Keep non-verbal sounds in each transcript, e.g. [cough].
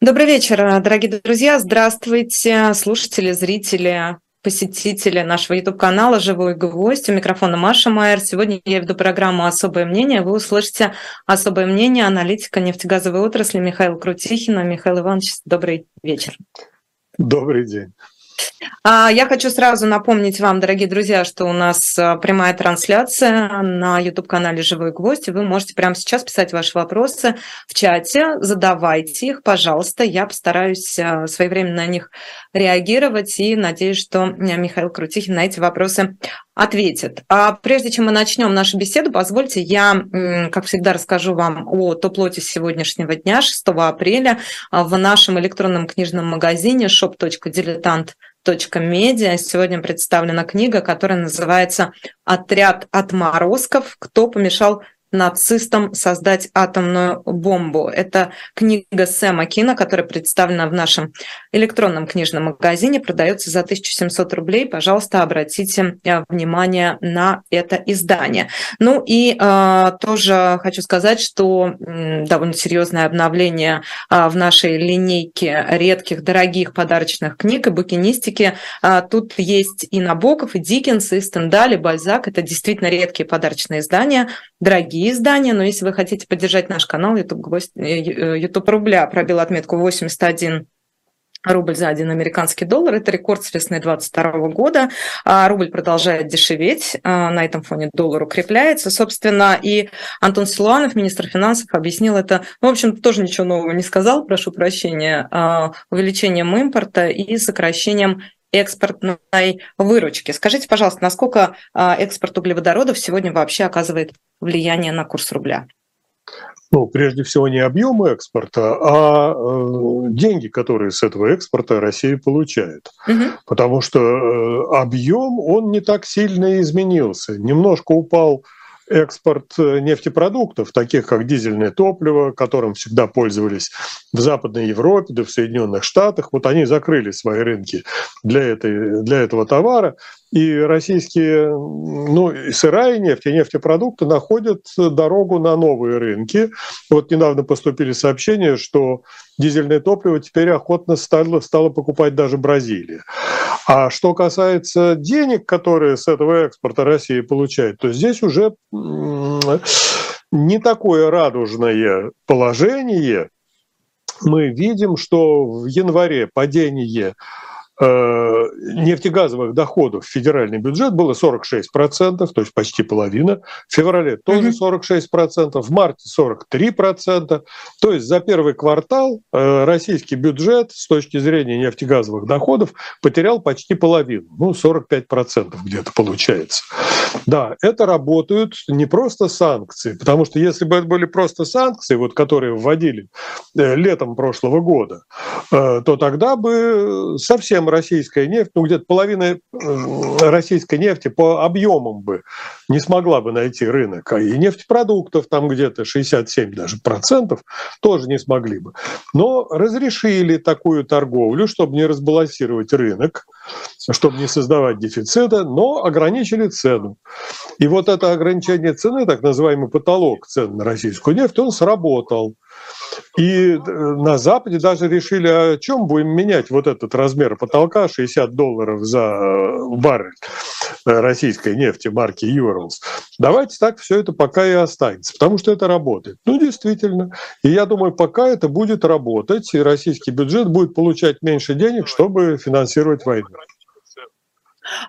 Добрый вечер, дорогие друзья. Здравствуйте, слушатели, зрители, посетители нашего YouTube-канала «Живой гвоздь». У микрофона Маша Майер. Сегодня я веду программу «Особое мнение». Вы услышите особое мнение аналитика нефтегазовой отрасли Михаила Крутихина. Михаил Иванович, добрый вечер. Добрый день. А, я хочу сразу напомнить вам, дорогие друзья, что у нас а, прямая трансляция на YouTube-канале «Живой гвоздь». Вы можете прямо сейчас писать ваши вопросы в чате, задавайте их, пожалуйста. Я постараюсь а, своевременно на них реагировать и надеюсь, что Михаил Крутихин на эти вопросы ответит. А прежде чем мы начнем нашу беседу, позвольте я, как всегда, расскажу вам о топ-лоте сегодняшнего дня, 6 апреля, в нашем электронном книжном магазине shop.diletant.com медиа. Сегодня представлена книга, которая называется «Отряд отморозков. Кто помешал нацистам создать атомную бомбу. Это книга Сэма Кина, которая представлена в нашем электронном книжном магазине, продается за 1700 рублей. Пожалуйста, обратите э, внимание на это издание. Ну и э, тоже хочу сказать, что э, довольно серьезное обновление э, в нашей линейке редких, дорогих подарочных книг и букинистики. Э, тут есть и Набоков, и Диккенс, и Стендаль, и Бальзак. Это действительно редкие подарочные издания, дорогие другие издания, но если вы хотите поддержать наш канал, YouTube, гвоздь, YouTube рубля пробил отметку 81 рубль за один американский доллар. Это рекорд с весны 2022 года. А рубль продолжает дешеветь. А на этом фоне доллар укрепляется. Собственно, и Антон Силуанов, министр финансов, объяснил это. В общем, тоже ничего нового не сказал, прошу прощения, а, увеличением импорта и сокращением экспортной выручки. Скажите, пожалуйста, насколько а, экспорт углеводородов сегодня вообще оказывает влияние на курс рубля? Ну, прежде всего, не объем экспорта, а э, деньги, которые с этого экспорта Россия получает. Угу. Потому что э, объем, он не так сильно изменился. Немножко упал экспорт э, нефтепродуктов, таких как дизельное топливо, которым всегда пользовались в Западной Европе, да в Соединенных Штатах. Вот они закрыли свои рынки для, этой, для этого товара. И российские ну, и сырая нефть, и нефтепродукты находят дорогу на новые рынки. Вот недавно поступили сообщения, что дизельное топливо теперь охотно стало, стало покупать даже Бразилия. А что касается денег, которые с этого экспорта Россия получает, то здесь уже не такое радужное положение. Мы видим, что в январе падение нефтегазовых доходов в федеральный бюджет было 46%, то есть почти половина. В феврале тоже 46%, в марте 43%. То есть за первый квартал э, российский бюджет с точки зрения нефтегазовых доходов потерял почти половину, ну 45% где-то получается. Да, это работают не просто санкции, потому что если бы это были просто санкции, вот, которые вводили э, летом прошлого года, то тогда бы совсем российская нефть, ну где-то половина э, российской нефти по объемам бы не смогла бы найти рынок. И нефтепродуктов там где-то 67 даже процентов тоже не смогли бы. Но разрешили такую торговлю, чтобы не разбалансировать рынок, чтобы не создавать дефицита, но ограничили цену. И вот это ограничение цены, так называемый потолок цен на российскую нефть, он сработал. И э, на Западе даже решили, о чем будем менять вот этот размер потолка 60 долларов за э, баррель э, российской нефти марки Urals. Давайте так все это пока и останется, потому что это работает. Ну, действительно. И я думаю, пока это будет работать, и российский бюджет будет получать меньше денег, чтобы финансировать войну.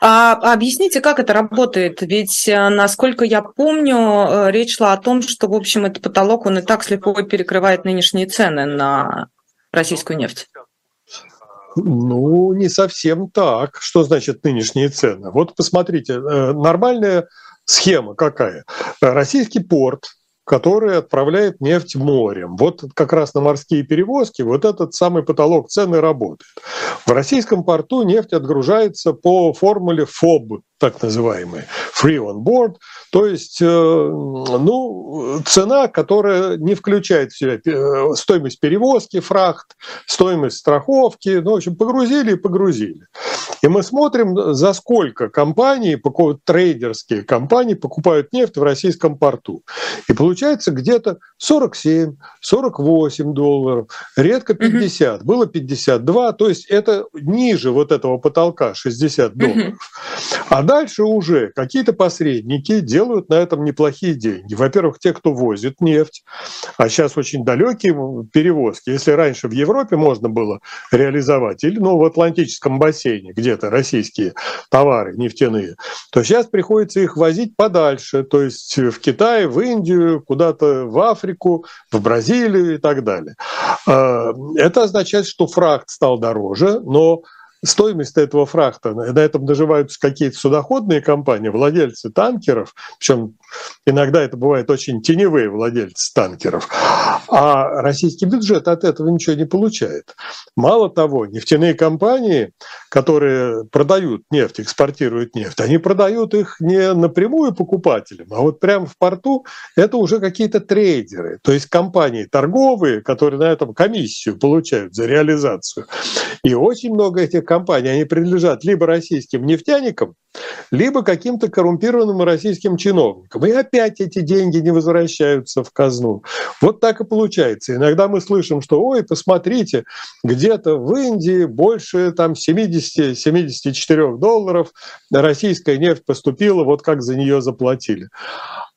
А, объясните, как это работает? Ведь, э, насколько я помню, э, речь шла о том, что, в общем, этот потолок, он и так слепо перекрывает нынешние цены на российскую нефть. Ну, не совсем так. Что значит нынешние цены? Вот посмотрите, э, нормальная схема какая? Российский порт который отправляет нефть морем. Вот как раз на морские перевозки вот этот самый потолок цены работает. В российском порту нефть отгружается по формуле ФОБ, так называемые, free on board, то есть, э, ну, цена, которая не включает в себя э, стоимость перевозки, фрахт, стоимость страховки, ну, в общем, погрузили и погрузили. И мы смотрим, за сколько компании, трейдерские компании покупают нефть в российском порту. И получается где-то 47, 48 долларов, редко 50, было 52, то есть это ниже вот этого потолка 60 долларов. А дальше уже какие-то посредники делают на этом неплохие деньги. Во-первых, те, кто возит нефть, а сейчас очень далекие перевозки. Если раньше в Европе можно было реализовать, или ну, в Атлантическом бассейне где-то российские товары нефтяные, то сейчас приходится их возить подальше, то есть в Китай, в Индию, куда-то в Африку, в Бразилию и так далее. А, это означает, что фракт стал дороже, но стоимость этого фрахта, на этом наживаются какие-то судоходные компании, владельцы танкеров, причем иногда это бывает очень теневые владельцы танкеров, а российский бюджет от этого ничего не получает. Мало того, нефтяные компании, которые продают нефть, экспортируют нефть, они продают их не напрямую покупателям, а вот прямо в порту это уже какие-то трейдеры, то есть компании торговые, которые на этом комиссию получают за реализацию. И очень много этих компаний, они принадлежат либо российским нефтяникам, либо каким-то коррумпированным российским чиновникам. И опять эти деньги не возвращаются в казну. Вот так и получается. Иногда мы слышим, что, ой, посмотрите, где-то в Индии больше там 70-74 долларов российская нефть поступила, вот как за нее заплатили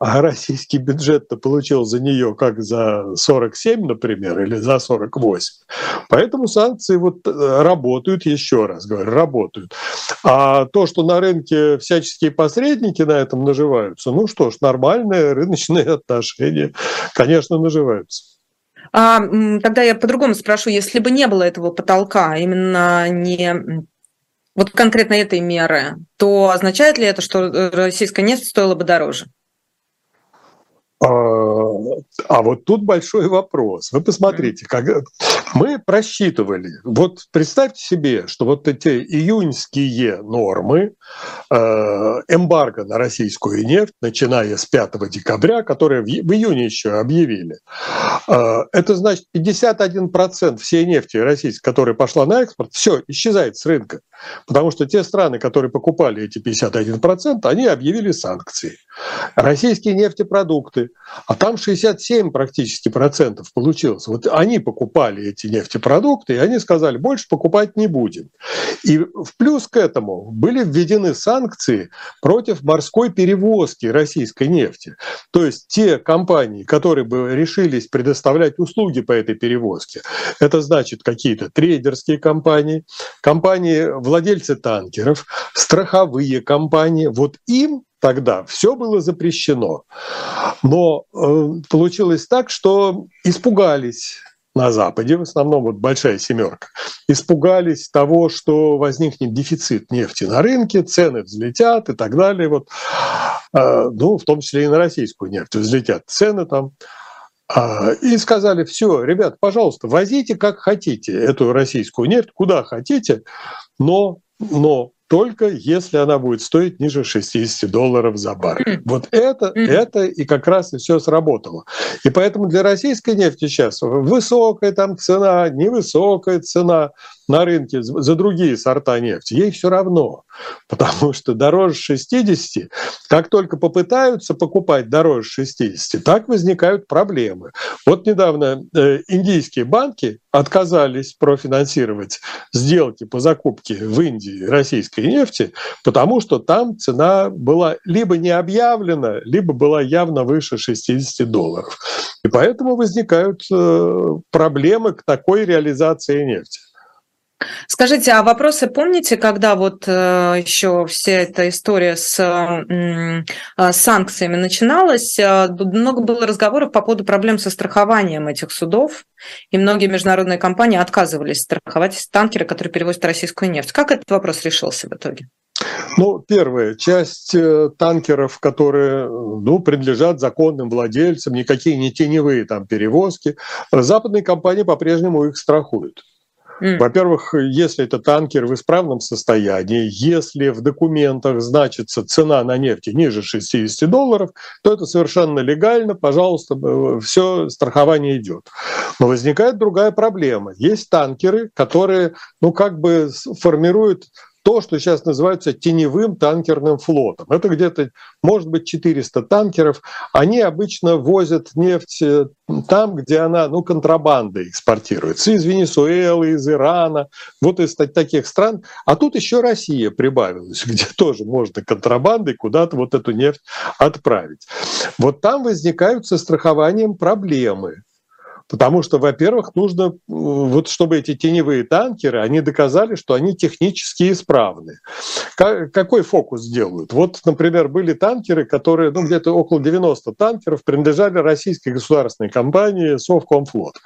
а российский бюджет-то получил за нее как за 47, например, или за 48. Поэтому санкции вот э, работают, еще раз говорю, работают. А то, что на рынке всяческие посредники на этом наживаются, ну что ж, нормальные рыночные отношения, конечно, наживаются. А, тогда я по-другому спрошу, если бы не было этого потолка, именно не вот конкретно этой меры, то означает ли это, что э, российская нефть стоила бы дороже? А, а вот тут большой вопрос. Вы посмотрите, как мы просчитывали. Вот представьте себе, что вот эти июньские нормы э, эмбарго на российскую нефть, начиная с 5 декабря, которые в, июне еще объявили, э, это значит 51% всей нефти российской, которая пошла на экспорт, все исчезает с рынка. Потому что те страны, которые покупали эти 51%, они объявили санкции. Российские нефтепродукты, а там 67 практически процентов получилось. Вот они покупали эти нефтепродукты, и они сказали, больше покупать не будем. И в плюс к этому были введены санкции против морской перевозки российской нефти. То есть те компании, которые бы решились предоставлять услуги по этой перевозке, это значит какие-то трейдерские компании, компании владельцы танкеров, страховые компании, вот им тогда все было запрещено. Но э, получилось так, что испугались на Западе, в основном вот большая семерка, испугались того, что возникнет дефицит нефти на рынке, цены взлетят и так далее. Вот, э, ну, в том числе и на российскую нефть взлетят цены там. Э, и сказали, все, ребят, пожалуйста, возите как хотите эту российскую нефть, куда хотите, но, но только если она будет стоить ниже 60 долларов за баррель. Вот это, это и как раз и все сработало. И поэтому для российской нефти сейчас высокая там цена, невысокая цена, на рынке за другие сорта нефти, ей все равно, [laughs] потому что дороже 60, как только попытаются покупать дороже 60, так возникают проблемы. Вот недавно э, индийские банки отказались профинансировать сделки по закупке в Индии российской нефти, потому что там цена была либо не объявлена, либо была явно выше 60 долларов. И поэтому возникают э, проблемы к такой реализации нефти. Скажите, а вопросы помните, когда вот э, еще вся эта история с э, санкциями начиналась? Э, много было разговоров по поводу проблем со страхованием этих судов, и многие международные компании отказывались страховать танкеры, которые перевозят российскую нефть. Как этот вопрос решился в итоге? Ну, первая часть танкеров, которые ну, принадлежат законным владельцам, никакие не теневые там перевозки, западные компании по-прежнему их страхуют. Во-первых, если это танкер в исправном состоянии, если в документах значится цена на нефть ниже 60 долларов, то это совершенно легально, пожалуйста, э, все страхование идет. Но возникает другая проблема. Есть танкеры, которые, ну, как бы формируют то, что сейчас называется теневым танкерным флотом. Это где-то, может быть, 400 танкеров. Они обычно возят нефть э, там, где она, ну, контрабандой экспортируется. Из Венесуэлы, из Ирана, вот из таких стран. А тут еще Россия прибавилась, [laughs] где тоже можно контрабандой куда-то вот эту нефть отправить. Вот там возникают со страхованием проблемы. Потому что, во-первых, нужно, вот чтобы эти теневые танкеры, они доказали, что они технически исправны. Какой фокус делают? Вот, например, были танкеры, которые, ну, где-то около 90 танкеров принадлежали российской государственной компании Совкомфлот.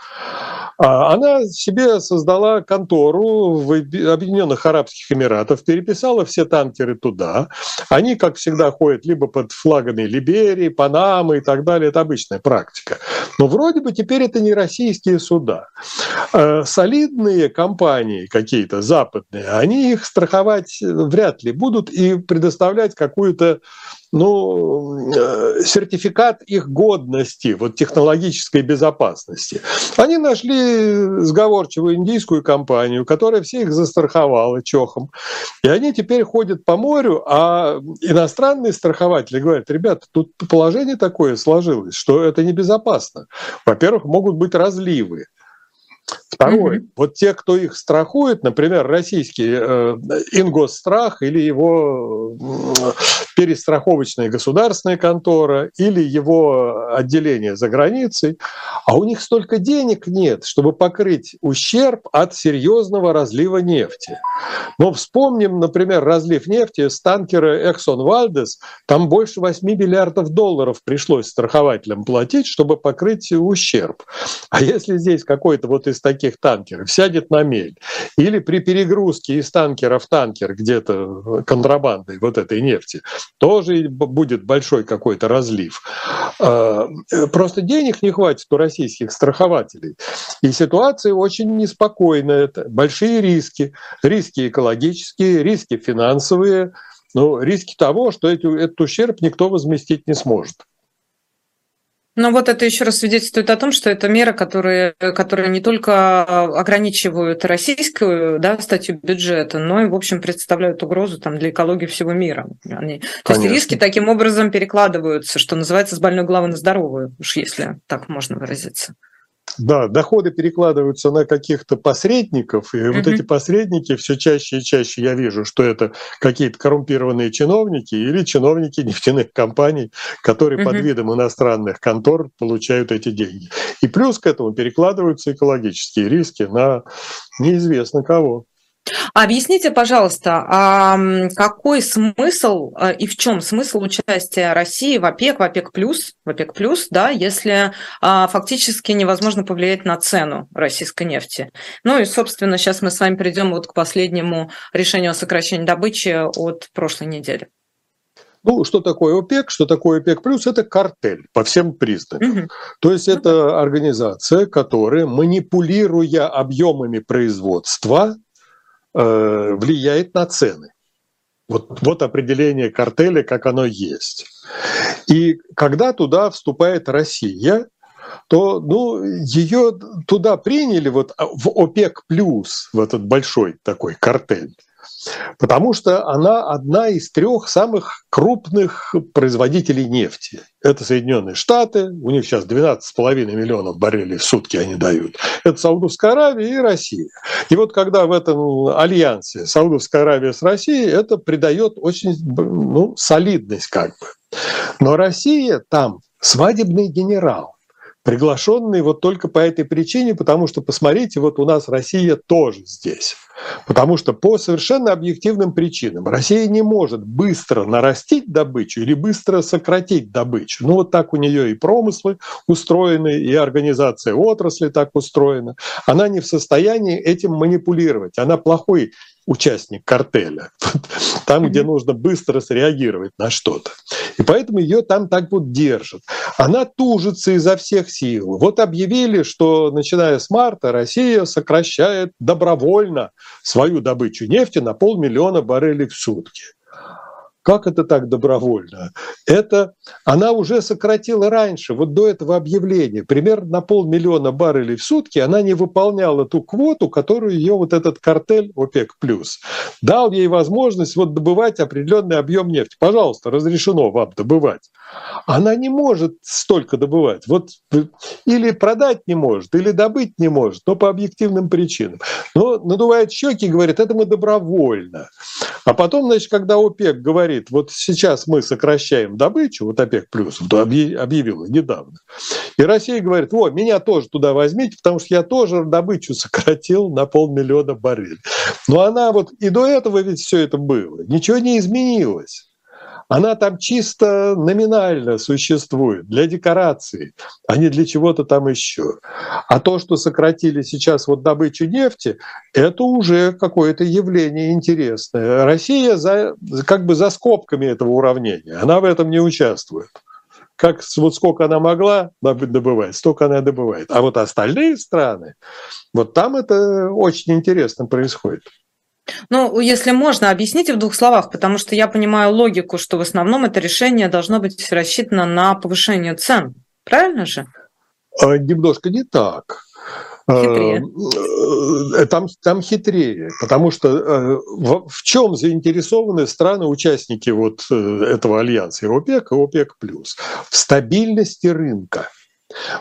А она себе создала контору в Объединенных Арабских Эмиратах, переписала все танкеры туда. Они, как всегда, ходят либо под флагами Либерии, Панамы и так далее. Это обычная практика. Но вроде бы теперь это не российские суда. Э, солидные компании какие-то западные, они их страховать вряд ли будут и предоставлять какую-то ну, э, сертификат их годности, вот технологической безопасности. Они нашли сговорчивую индийскую компанию, которая всех застраховала чохом. И они теперь ходят по морю, а иностранные страхователи говорят, ребята, тут положение такое сложилось, что это небезопасно. Во-первых, могут быть разливы. Второе, mm-hmm. вот те, кто их страхует, например, российский э, Ингосстрах или его э, перестраховочная государственная контора или его отделение за границей, а у них столько денег нет, чтобы покрыть ущерб от серьезного разлива нефти. Но вспомним, например, разлив нефти с танкера Exxon Valdez, там больше 8 миллиардов долларов пришлось страхователям платить, чтобы покрыть ущерб. А если здесь какой-то вот из таких таких танкеров сядет на мель, или при перегрузке из танкера в танкер где-то контрабандой вот этой нефти, тоже будет большой какой-то разлив. А, просто денег не хватит у российских страхователей. И ситуация очень неспокойная. Это большие риски. Риски экологические, риски финансовые, ну, риски того, что этот ущерб никто возместить не сможет. Ну вот это еще раз свидетельствует о том, что это меры, которые, которые не только ограничивают российскую да, статью бюджета, но и, в общем, представляют угрозу там, для экологии всего мира. Они, то есть риски таким образом перекладываются, что называется, с больной головы на здоровую, уж если так можно выразиться. Да, доходы перекладываются на каких-то посредников, и mm-hmm. вот эти посредники все чаще и чаще я вижу, что это какие-то коррумпированные чиновники или чиновники нефтяных компаний, которые mm-hmm. под видом иностранных контор получают эти деньги. И плюс к этому перекладываются экологические риски на неизвестно кого. Объясните, пожалуйста, а какой смысл э, и в чем смысл участия России в ОПЕК, в ОПЕК плюс, в ОПЕК плюс, да, если а, фактически невозможно повлиять на цену российской нефти? Ну и, собственно, сейчас мы с вами придем вот к последнему решению о сокращении добычи от прошлой недели. Ну, что такое ОПЕК, что такое ОПЕК плюс? Это картель по всем признакам. Угу. То есть это ну организация, которая, манипулируя объемами производства, Э, влияет на цены. Вот, вот определение картеля, как оно есть. И когда туда вступает Россия, то ну, ее туда приняли вот в ОПЕК плюс, в этот большой такой картель потому что она одна из трех самых крупных производителей нефти. Это Соединенные Штаты, у них сейчас 12,5 миллионов баррелей в сутки они дают. Это Саудовская Аравия и Россия. И вот когда в этом альянсе Саудовская Аравия с Россией, это придает очень ну, солидность как бы. Но Россия там свадебный генерал приглашенный вот только по этой причине, потому что, посмотрите, вот у нас Россия тоже здесь. Потому что по совершенно объективным причинам Россия не может быстро нарастить добычу или быстро сократить добычу. Ну вот так у нее и промыслы устроены, и организация отрасли так устроена. Она не в состоянии этим манипулировать. Она плохой участник картеля, [laughs] там, где нужно быстро среагировать на что-то. И поэтому ее там так вот держат. Она тужится изо всех сил. Вот объявили, что начиная с марта Россия сокращает добровольно свою добычу нефти на полмиллиона баррелей в сутки. Как это так добровольно? Это она уже сократила раньше, вот до этого объявления, примерно на полмиллиона баррелей в сутки она не выполняла ту квоту, которую ее вот этот картель ОПЕК+, дал ей возможность вот добывать определенный объем нефти. Пожалуйста, разрешено вам добывать. Она не может столько добывать. Вот или продать не может, или добыть не может, но по объективным причинам. Но надувает щеки и говорит, это мы добровольно. А потом, значит, когда ОПЕК говорит, вот сейчас мы сокращаем добычу, вот ОПЕК плюс объявила недавно, и Россия говорит, вот, меня тоже туда возьмите, потому что я тоже добычу сократил на полмиллиона баррелей. Но она вот и до этого ведь все это было, ничего не изменилось она там чисто номинально существует для декорации, а не для чего-то там еще. А то, что сократили сейчас вот добычу нефти, это уже какое-то явление интересное. Россия за, как бы за скобками этого уравнения, она в этом не участвует как вот сколько она могла добывать, столько она добывает. А вот остальные страны, вот там это очень интересно происходит. Ну, если можно, объясните в двух словах, потому что я понимаю логику, что в основном это решение должно быть рассчитано на повышение цен. Правильно же? А, немножко не так. Хитрее. А, э, там, там хитрее, потому что э, в, в чем заинтересованы страны-участники вот э, этого альянса ОПЕК и ОПЕК+. В стабильности рынка,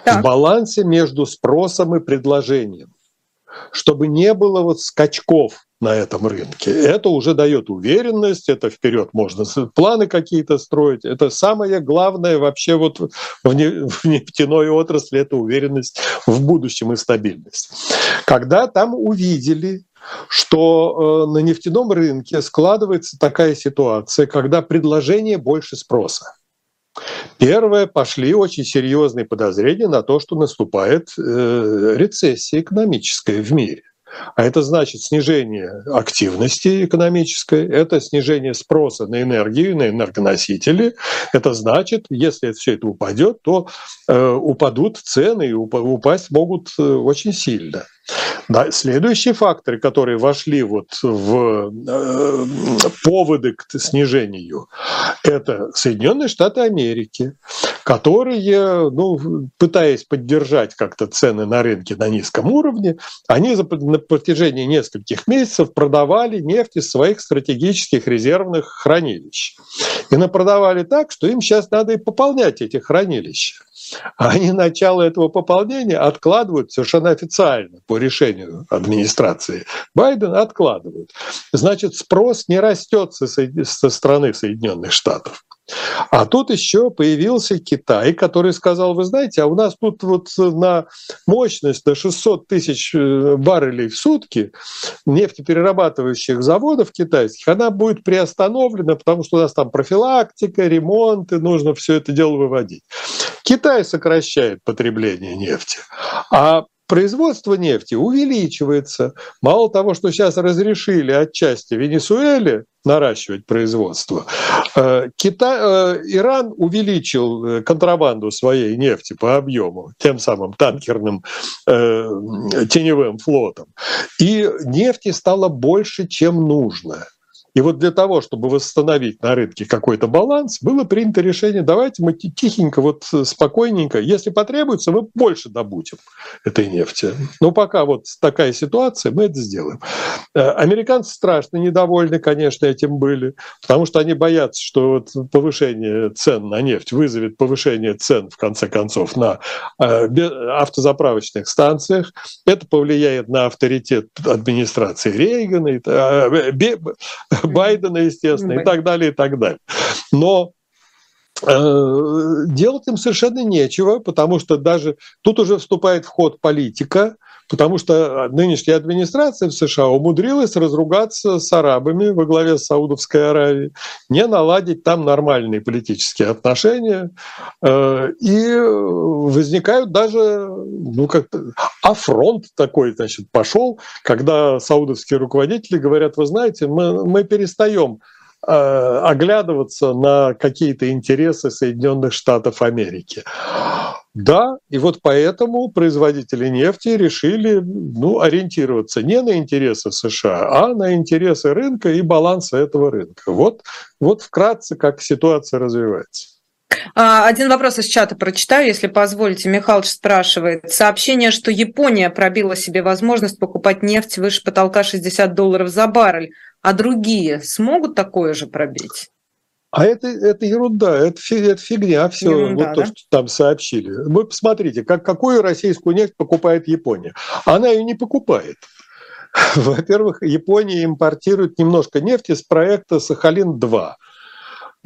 так. в балансе между спросом и предложением чтобы не было вот скачков на этом рынке. Это уже дает уверенность, это вперед можно планы какие-то строить. Это самое главное вообще вот в нефтяной отрасли, это уверенность в будущем и стабильность. Когда там увидели, что э, на нефтяном рынке складывается такая ситуация, когда предложение больше спроса. Первое, пошли очень серьезные подозрения на то, что наступает э, рецессия экономическая в мире. А это значит снижение активности экономической, это снижение спроса на энергию, на энергоносители. Это значит, если все это упадет, то э, упадут цены и упасть могут э, очень сильно. Да, следующие факторы, которые вошли вот в э, поводы к снижению, это Соединенные Штаты Америки, которые, ну, пытаясь поддержать как-то цены на рынке на низком уровне, они на протяжении нескольких месяцев продавали нефть из своих стратегических резервных хранилищ. И напродавали так, что им сейчас надо и пополнять эти хранилища. А [laughs] они начало этого пополнения откладывают совершенно официально по решению администрации Байдена, откладывают. Значит, спрос не растет со, со стороны Соединенных Штатов. А тут еще появился Китай, который сказал, вы знаете, а у нас тут вот на мощность до 600 тысяч э, баррелей в сутки нефтеперерабатывающих заводов китайских, она будет приостановлена, потому что у нас там профилактика, ремонты, нужно все это дело выводить. Китай сокращает потребление нефти, а производство нефти увеличивается. Мало того, что сейчас разрешили отчасти Венесуэле наращивать производство, э, Китай, э, Иран увеличил э, контрабанду своей нефти по объему, тем самым танкерным теневым флотом. И нефти стало больше, чем нужно. И вот для того, чтобы восстановить на рынке какой-то баланс, было принято решение, давайте мы тихенько, вот спокойненько, если потребуется, мы больше добудем этой нефти. Но пока вот такая ситуация, мы это сделаем. Э, американцы страшно недовольны, конечно, этим были, потому что они боятся, что вот повышение цен на нефть вызовет повышение цен, в конце концов, на э, автозаправочных станциях. Это повлияет на авторитет администрации Рейгана, э, Байдена, естественно, и так далее, и так далее. Но э, делать им совершенно нечего, потому что даже тут уже вступает в ход политика, потому что нынешняя администрация в США умудрилась разругаться с арабами во главе Саудовской Аравией, не наладить там нормальные политические отношения, э, и возникают даже, ну как-то, афронт такой, значит, пошел, когда саудовские руководители говорят, вы знаете, мы, мы перестаем оглядываться на какие-то интересы Соединенных Штатов Америки. Да, и вот поэтому производители нефти решили ну, ориентироваться не на интересы США, а на интересы рынка и баланса этого рынка. Вот, вот вкратце, как ситуация развивается. А, один вопрос из чата прочитаю, если позволите. Михалыч спрашивает. Сообщение, что Япония пробила себе возможность покупать нефть выше потолка 60 долларов за баррель, а другие смогут такое же пробить? А это, это ерунда, это, это фигня, все ерунда, вот да? то, что там сообщили. Вы посмотрите, как, какую российскую нефть покупает Япония. Она ее не покупает. [laughs] Во-первых, Япония импортирует немножко нефти с проекта Сахалин-2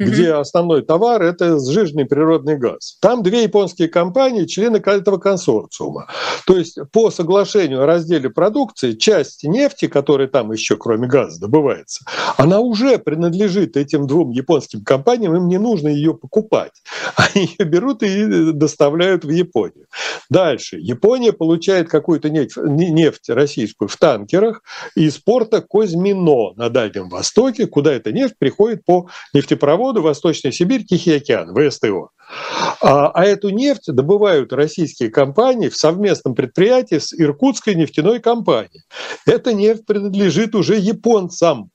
где основной товар – это сжиженный природный газ. Там две японские компании, члены этого консорциума. То есть по соглашению о разделе продукции часть нефти, которая там еще кроме газа добывается, она уже принадлежит этим двум японским компаниям, им не нужно ее покупать. [laughs] Они ее берут и доставляют в Японию. Дальше. Япония получает какую-то нефть, нефть российскую в танкерах из порта Козьмино на Дальнем Востоке, куда эта нефть приходит по нефтепроводу воду Восточная Сибирь, Тихий океан, ВСТО. А, а эту нефть добывают российские компании в совместном предприятии с Иркутской нефтяной компанией. Эта нефть принадлежит уже японцам.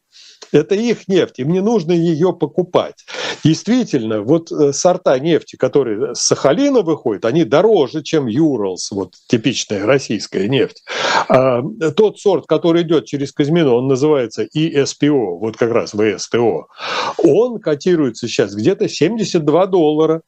Это их нефть, им не нужно ее покупать. Действительно, вот э, сорта нефти, которые с Сахалина выходят, они дороже, чем Юралс, вот типичная российская нефть. А тот сорт, который идет через Казмино, он называется ИСПО, вот как раз ВСТО, он котируется сейчас где-то 72 доллара.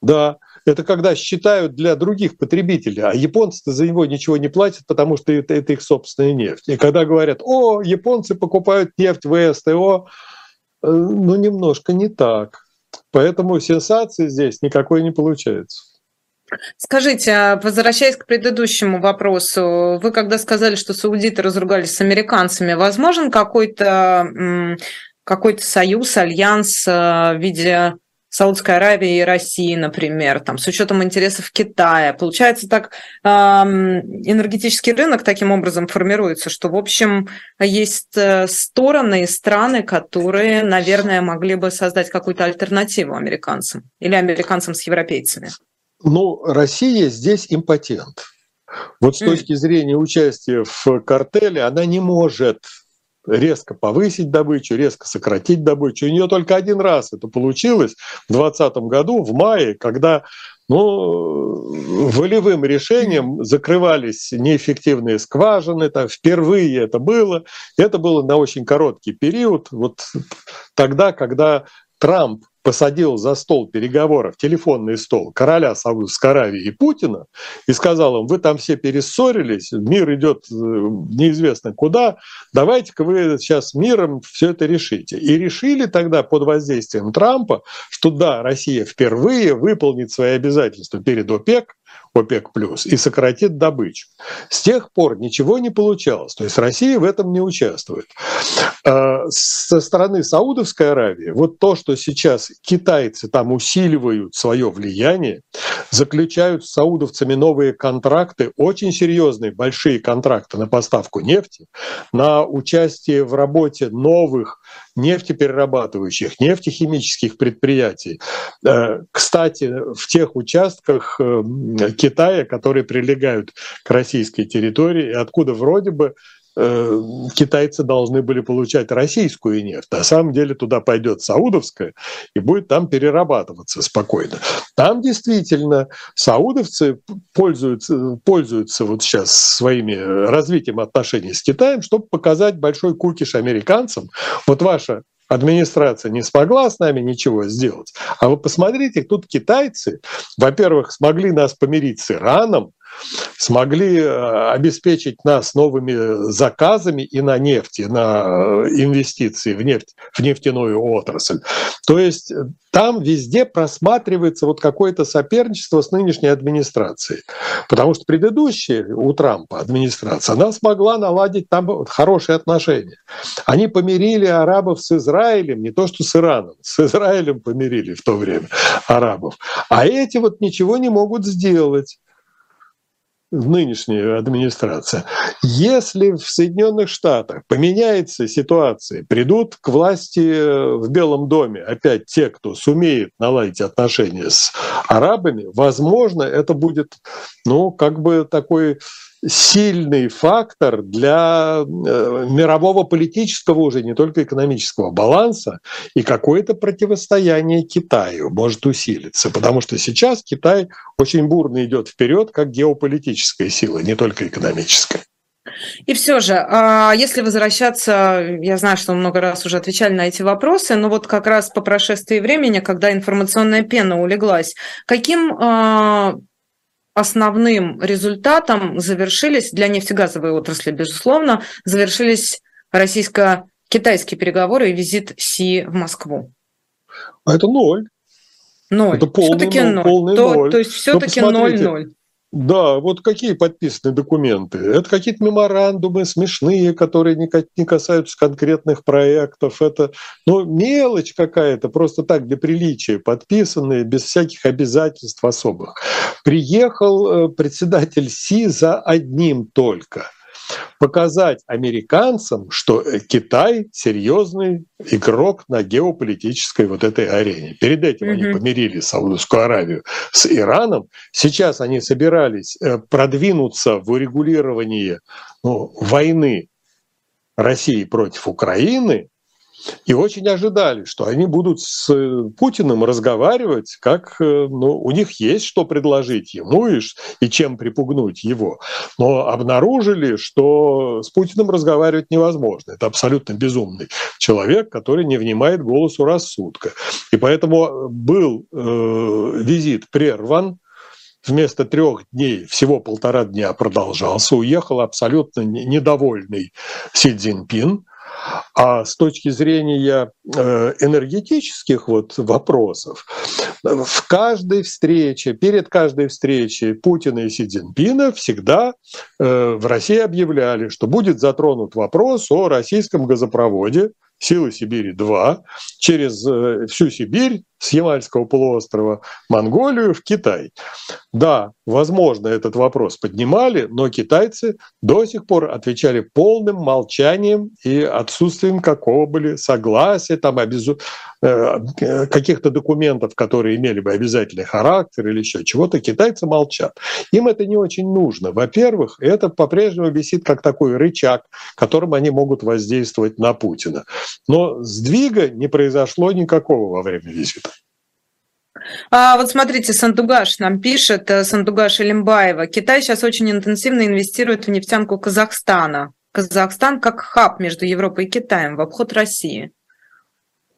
Да, это когда считают для других потребителей, а японцы за него ничего не платят, потому что это, это их собственная нефть. И когда говорят, о, японцы покупают нефть в СТО, э, ну, немножко не так. Поэтому сенсации здесь никакой не получается. Скажите, а возвращаясь к предыдущему вопросу, вы когда сказали, что саудиты разругались с американцами, возможен какой-то какой-то союз, альянс э, в виде Саудской Аравии и России, например, там, с учетом интересов Китая. Получается так, энергетический рынок таким образом формируется, что, в общем, есть э, стороны и страны, которые, наверное, могли бы создать какую-то альтернативу американцам или американцам с европейцами. Ну, Россия здесь импотент. Вот с точки зрения участия в картеле, она не может резко повысить добычу, резко сократить добычу. У нее только один раз это получилось в 2020 году, в мае, когда ну, волевым решением закрывались неэффективные скважины, там впервые это было. Это было на очень короткий период, вот тогда, когда Трамп посадил за стол переговоров, телефонный стол короля Саудовской Аравии и Путина и сказал им, вы там все перессорились, мир идет э, неизвестно куда, давайте-ка вы сейчас миром все это решите. И решили тогда под воздействием Трампа, что да, Россия впервые выполнит свои обязательства перед ОПЕК, ОПЕК+, и сократит добычу. С тех пор ничего не получалось, то есть Россия в этом не участвует. А, со стороны Саудовской Аравии, вот то, что сейчас китайцы там усиливают свое влияние, заключают с саудовцами новые контракты, очень серьезные, большие контракты на поставку нефти, на участие в работе новых нефтеперерабатывающих, нефтехимических предприятий. Э, кстати, в тех участках э, Китая, которые прилегают к российской территории, откуда вроде бы китайцы должны были получать российскую нефть. На самом деле туда пойдет саудовская и будет там перерабатываться спокойно. Там действительно саудовцы пользуются, пользуются вот сейчас своими развитием отношений с Китаем, чтобы показать большой кукиш американцам. Вот ваша администрация не смогла с нами ничего сделать. А вы посмотрите, тут китайцы, во-первых, смогли нас помирить с Ираном, смогли э, обеспечить нас новыми заказами и на нефти, на э, инвестиции в нефть, в нефтяную отрасль. То есть э, там везде просматривается вот какое-то соперничество с нынешней администрацией. Потому что предыдущая у Трампа администрация, она смогла наладить там хорошие отношения. Они помирили арабов с Израилем, не то что с Ираном, с Израилем помирили в то время арабов. А эти вот ничего не могут сделать. Нынешняя администрация. Если в Соединенных Штатах поменяется ситуация, придут к власти в Белом доме опять те, кто сумеет наладить отношения с арабами, возможно, это будет, ну, как бы такой сильный фактор для э, мирового политического уже, не только экономического баланса, и какое-то противостояние Китаю может усилиться, потому что сейчас Китай очень бурно идет вперед как геополитическая сила, не только экономическая. И все же, а, если возвращаться, я знаю, что много раз уже отвечали на эти вопросы, но вот как раз по прошествии времени, когда информационная пена улеглась, каким а, основным результатом завершились для нефтегазовой отрасли, безусловно, завершились российско-китайские переговоры и визит Си в Москву. А это ноль. Ноль. Это полный, все-таки ноль. Полный то, ноль. То есть все-таки ноль-ноль. Да, вот какие подписаны документы? Это какие-то меморандумы смешные, которые не касаются конкретных проектов. Это ну, мелочь какая-то, просто так для приличия подписанные, без всяких обязательств особых. Приехал э, председатель Си за одним только – показать американцам, что э, Китай серьезный игрок на геополитической вот этой арене. Перед этим mm-hmm. они помирили Саудовскую Аравию с Ираном. Сейчас они собирались э, продвинуться в урегулировании ну, войны России против Украины, и очень ожидали, что они будут с э, Путиным разговаривать, как э, ну, у них есть что предложить ему и, и чем припугнуть его. Но обнаружили, что с Путиным разговаривать невозможно. Это абсолютно безумный человек, который не внимает голосу рассудка. И поэтому был э, визит прерван, вместо трех дней всего полтора дня продолжался, уехал абсолютно недовольный Си Цзиньпин, а с точки зрения э, энергетических вот вопросов, в каждой встрече, перед каждой встречей Путина и Си Цзиньпина всегда э, в России объявляли, что будет затронут вопрос о российском газопроводе «Силы Сибири-2» через э, всю Сибирь с Ямальского полуострова Монголию в Китай. Да, возможно, этот вопрос поднимали, но китайцы до сих пор отвечали полным молчанием и отсутствием какого-бы согласия, там, обезу... Э, каких-то документов, которые имели бы обязательный характер или еще чего-то, китайцы молчат. Им это не очень нужно. Во-первых, это по-прежнему висит как такой рычаг, которым они могут воздействовать на Путина. Но сдвига не произошло никакого во время визита. А вот смотрите, Сандугаш нам пишет, э, Сандугаш Элимбаева. Китай сейчас очень интенсивно инвестирует в нефтянку Казахстана. Казахстан как хаб между Европой и Китаем в обход России.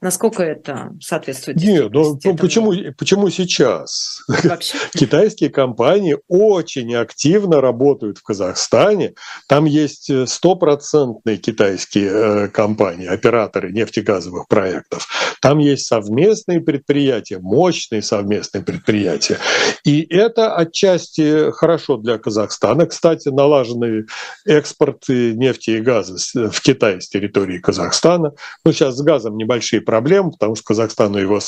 Насколько это соответствует? Нет, ну почему, почему сейчас? Вообще? [laughs] Китайские компании очень активно работают в Казахстане. Там есть э, стопроцентные китайские э, компании, операторы нефтегазовых проектов. Там есть совместные предприятия, мощные совместные предприятия. И это отчасти хорошо для Казахстана. Кстати, налаженный экспорт нефти и газа в Китай с территории Казахстана. Ну, сейчас с газом небольшие проблем, потому что Казахстану его,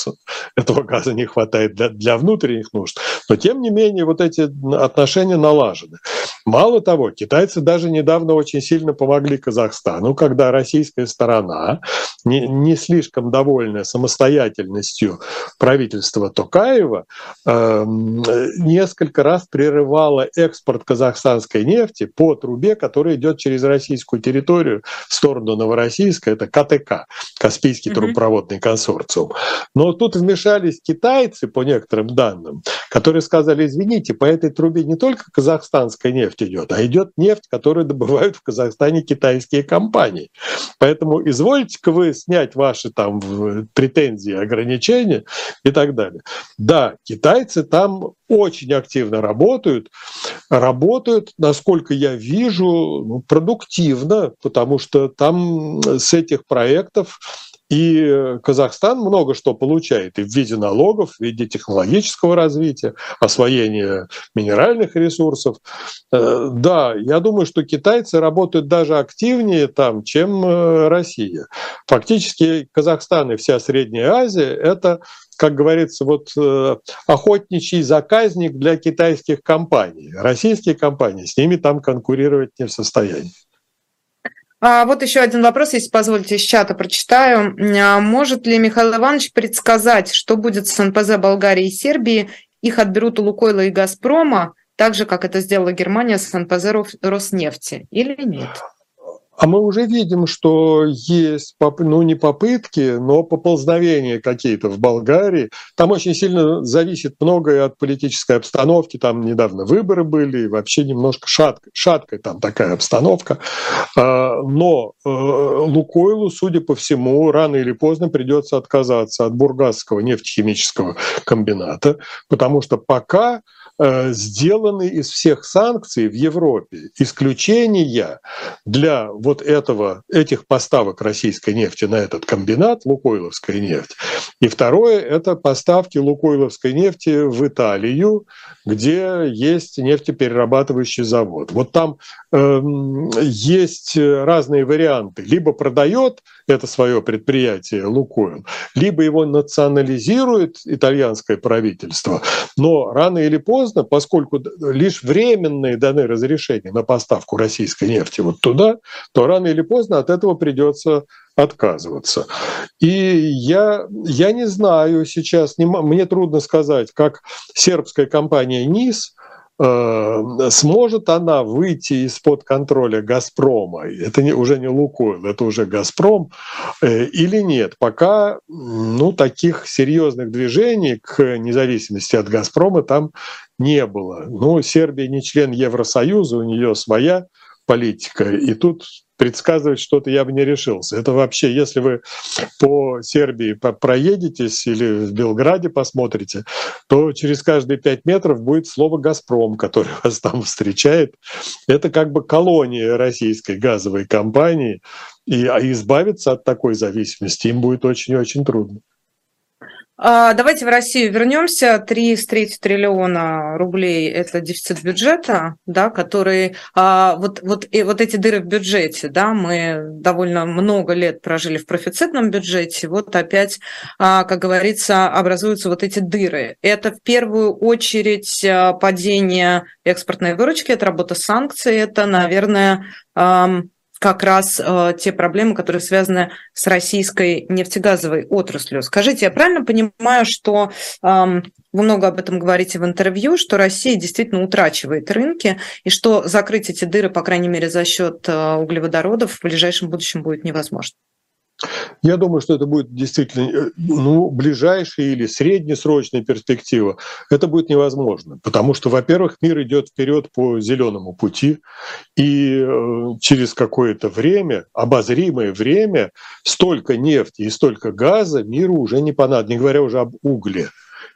этого газа не хватает для, для внутренних нужд. Но тем не менее вот эти отношения налажены. Мало того, китайцы даже недавно очень сильно помогли Казахстану, когда российская сторона, не, не слишком довольная самостоятельностью правительства Токаева, э, несколько раз прерывала экспорт казахстанской нефти по трубе, которая идет через российскую территорию в сторону Новороссийска, это КТК, Каспийский mm-hmm. трубопроводный консорциум. Но тут вмешались китайцы, по некоторым данным, которые сказали, извините, по этой трубе не только казахстанская нефть, нефть идет, а идет нефть, которую добывают в Казахстане китайские компании. Поэтому извольте-ка вы снять ваши там претензии, ограничения и так далее. Да, китайцы там очень активно работают, работают, насколько я вижу, ну, продуктивно, потому что там с этих проектов И Казахстан много что получает и в виде налогов, в виде технологического развития, освоения минеральных ресурсов. Э, да, я думаю, что китайцы работают даже активнее там, чем э, Россия. Фактически Казахстан и вся Средняя Азия – это как говорится, вот э, охотничий заказник для китайских компаний. Российские компании с ними там конкурировать не в состоянии. А вот еще один вопрос, если позволите, из чата прочитаю. А может ли Михаил Иванович предсказать, что будет с НПЗ Болгарии и Сербии? Их отберут у Лукойла и Газпрома, так же, как это сделала Германия с НПЗ Роснефти, или нет? А мы уже видим, что есть, ну не попытки, но поползновения какие-то в Болгарии. Там очень сильно зависит многое от политической обстановки. Там недавно выборы были, и вообще немножко шаткая, шаткая там такая обстановка. А, но э, Лукойлу, судя по всему, рано или поздно придется отказаться от Бургасского нефтехимического комбината, потому что пока сделаны из всех санкций в Европе исключения для вот этого, этих поставок российской нефти на этот комбинат, Лукойловская нефть. И второе – это поставки Лукойловской нефти в Италию, где есть нефтеперерабатывающий завод. Вот там э, есть разные варианты. Либо продает это свое предприятие Лукойл, либо его национализирует итальянское правительство. Но рано или поздно, поскольку лишь временные даны разрешения на поставку российской нефти вот туда, то рано или поздно от этого придется отказываться. И я, я не знаю сейчас, не, мне трудно сказать, как сербская компания НИС – сможет она выйти из-под контроля «Газпрома», это не, уже не «Лукойл», это уже «Газпром», э, или нет. Пока ну, таких серьезных движений к независимости от «Газпрома» там не было. Ну, Сербия не член Евросоюза, у нее своя политика, и тут предсказывать что-то я бы не решился. Это вообще, если вы по Сербии проедетесь или в Белграде посмотрите, то через каждые пять метров будет слово «Газпром», который вас там встречает. Это как бы колония российской газовой компании, и а избавиться от такой зависимости им будет очень-очень трудно. А, давайте в Россию вернемся. 3,3 триллиона рублей – это дефицит бюджета, да, который… А, вот, вот, и вот эти дыры в бюджете, да, мы довольно много лет прожили в профицитном бюджете, вот опять, а, как говорится, образуются вот эти дыры. Это в первую очередь падение экспортной выручки, это работа санкций, это, наверное, как раз э, те проблемы, которые связаны с российской нефтегазовой отраслью. Скажите, я правильно понимаю, что э, вы много об этом говорите в интервью, что Россия действительно утрачивает рынки, и что закрыть эти дыры, по крайней мере, за счет э, углеводородов в ближайшем будущем будет невозможно? Я думаю, что это будет действительно э, ну, ближайшая или среднесрочная перспектива. Это будет невозможно, потому что, во-первых, мир идет вперед по зеленому пути, и э, через какое-то время, обозримое время, столько нефти и столько газа миру уже не понадобится, не говоря уже об угле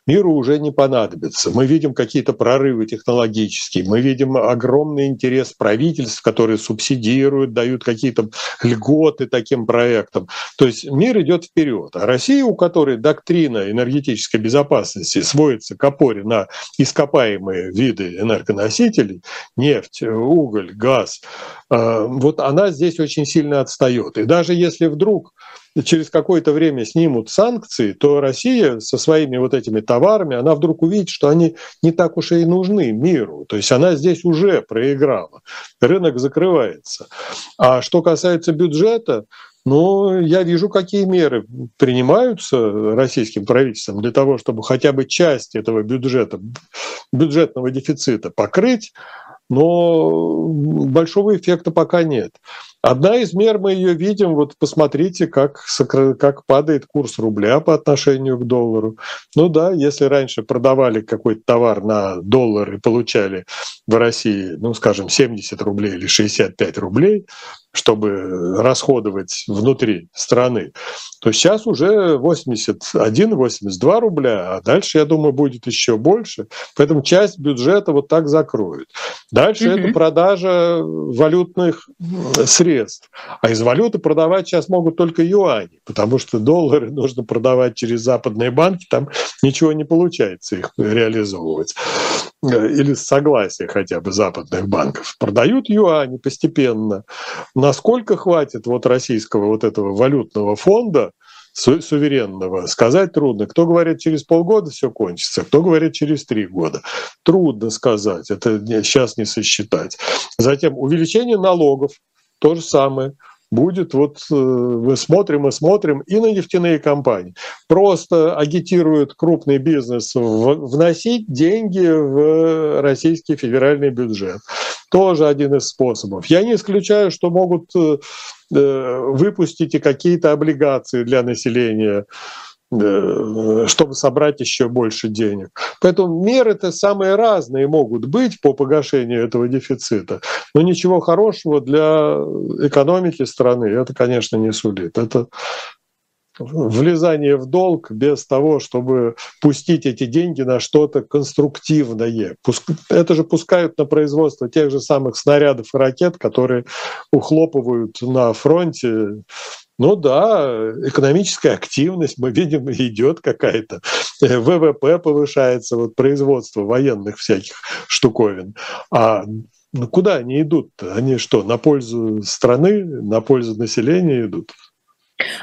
миру уже не понадобится. Мы видим какие-то прорывы технологические, мы видим огромный интерес правительств, которые субсидируют, дают какие-то льготы таким проектам. То есть мир идет вперед. А Россия, у которой доктрина энергетической безопасности сводится к опоре на ископаемые виды энергоносителей, нефть, уголь, газ, э, вот она здесь очень сильно отстает. И даже если вдруг через какое-то время снимут санкции, то Россия со своими вот этими товарами, она вдруг увидит, что они не так уж и нужны миру. То есть она здесь уже проиграла. Рынок закрывается. А что касается бюджета, ну, я вижу, какие меры принимаются российским правительством для того, чтобы хотя бы часть этого бюджета, бюджетного дефицита покрыть, но большого эффекта пока нет. Одна из мер, мы ее видим, вот посмотрите, как, как падает курс рубля по отношению к доллару. Ну да, если раньше продавали какой-то товар на доллар и получали в России, ну скажем, 70 рублей или 65 рублей, чтобы расходовать внутри страны, то сейчас уже 81-82 рубля, а дальше, я думаю, будет еще больше. Поэтому часть бюджета вот так закроют. Дальше mm-hmm. это продажа валютных средств. А из валюты продавать сейчас могут только юани, потому что доллары нужно продавать через западные банки, там ничего не получается их реализовывать. Или согласие хотя бы западных банков. Продают юани постепенно Насколько хватит вот российского вот этого валютного фонда, суверенного, сказать трудно. Кто говорит, через полгода все кончится, кто говорит, через три года. Трудно сказать, это сейчас не сосчитать. Затем увеличение налогов, то же самое будет вот э, мы смотрим и смотрим и на нефтяные компании. Просто агитируют крупный бизнес вносить деньги в российский федеральный бюджет тоже один из способов. Я не исключаю, что могут э, э, выпустить и какие-то облигации для населения, чтобы собрать еще больше денег. Поэтому меры-то самые разные могут быть по погашению этого дефицита. Но ничего хорошего для экономики страны это, конечно, не сулит. Это влезание в долг без того, чтобы пустить эти деньги на что-то конструктивное. Это же пускают на производство тех же самых снарядов и ракет, которые ухлопывают на фронте ну да, экономическая активность, мы видим, идет какая-то. ВВП повышается, вот производство военных всяких штуковин. А куда они идут? -то? Они что, на пользу страны, на пользу населения идут?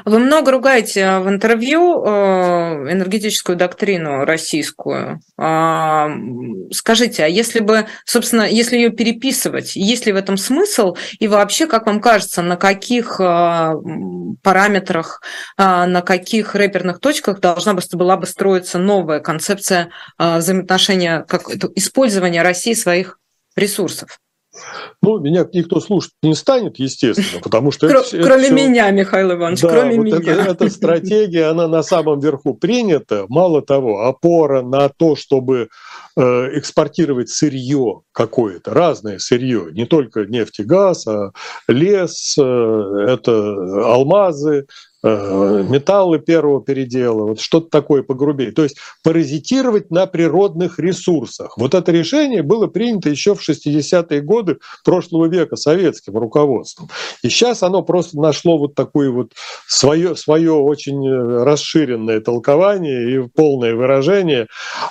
Вы много ругаете э, в интервью э, энергетическую доктрину российскую. А, скажите, а если бы, собственно, если ее переписывать, есть ли в этом смысл? И вообще, как вам кажется, на каких э, параметрах, на каких реперных точках должна была бы строиться новая концепция взаимоотношения, как использования России своих ресурсов? Ну, меня никто слушать не станет, естественно, потому что... это, кроме это меня, все... Михаил Иванович, да, кроме вот меня. Это, эта стратегия, она на самом верху принята. Мало того, опора на то, чтобы э, экспортировать сырье какое-то, разное сырье, не только нефть и газ, а лес, э, это алмазы, Э, металлы первого передела, вот что-то такое погрубее. То есть паразитировать на природных ресурсах. Вот это решение было принято еще в 60-е годы прошлого века советским руководством. И сейчас оно просто нашло вот такое вот свое, свое очень расширенное толкование и полное выражение.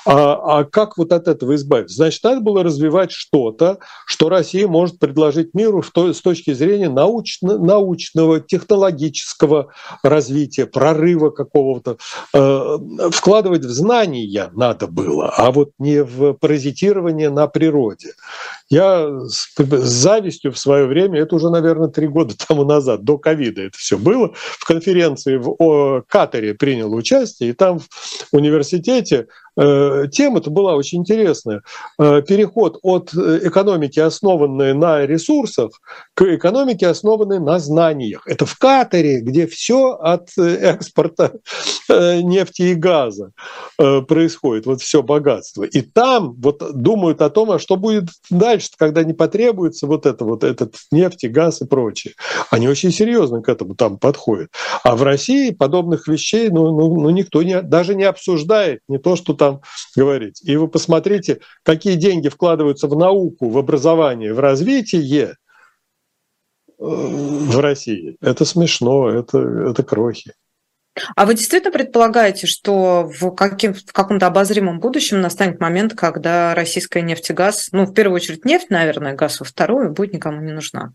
А, а как вот от этого избавиться? Значит, надо было развивать что-то, что Россия может предложить миру с точки зрения научно, научного, технологического развития, прорыва какого-то, э, вкладывать в знания надо было, а вот не в паразитирование на природе. Я с, завистью в свое время, это уже, наверное, три года [laughs] тому назад, до ковида это все было, в конференции в Катаре принял участие, и там в университете э, тема-то была очень интересная. Э, переход от э, экономики, основанной на ресурсах, к экономике, основанной на знаниях. Это в Катаре, где все от экспорта нефти и газа происходит, вот все богатство. И там вот думают о том, а что будет дальше дальше, когда не потребуется вот это вот этот нефть и газ и прочее. Они очень серьезно к этому там подходят. А в России подобных вещей ну, ну, ну никто не, даже не обсуждает, не то, что там говорить. И вы посмотрите, какие деньги вкладываются в науку, в образование, в развитие э, в России. Это смешно, это, это крохи. А вы действительно предполагаете, что в, каким, в каком-то обозримом будущем настанет момент, когда российская нефть и газ, ну, в первую очередь нефть, наверное, газ во вторую, будет никому не нужна?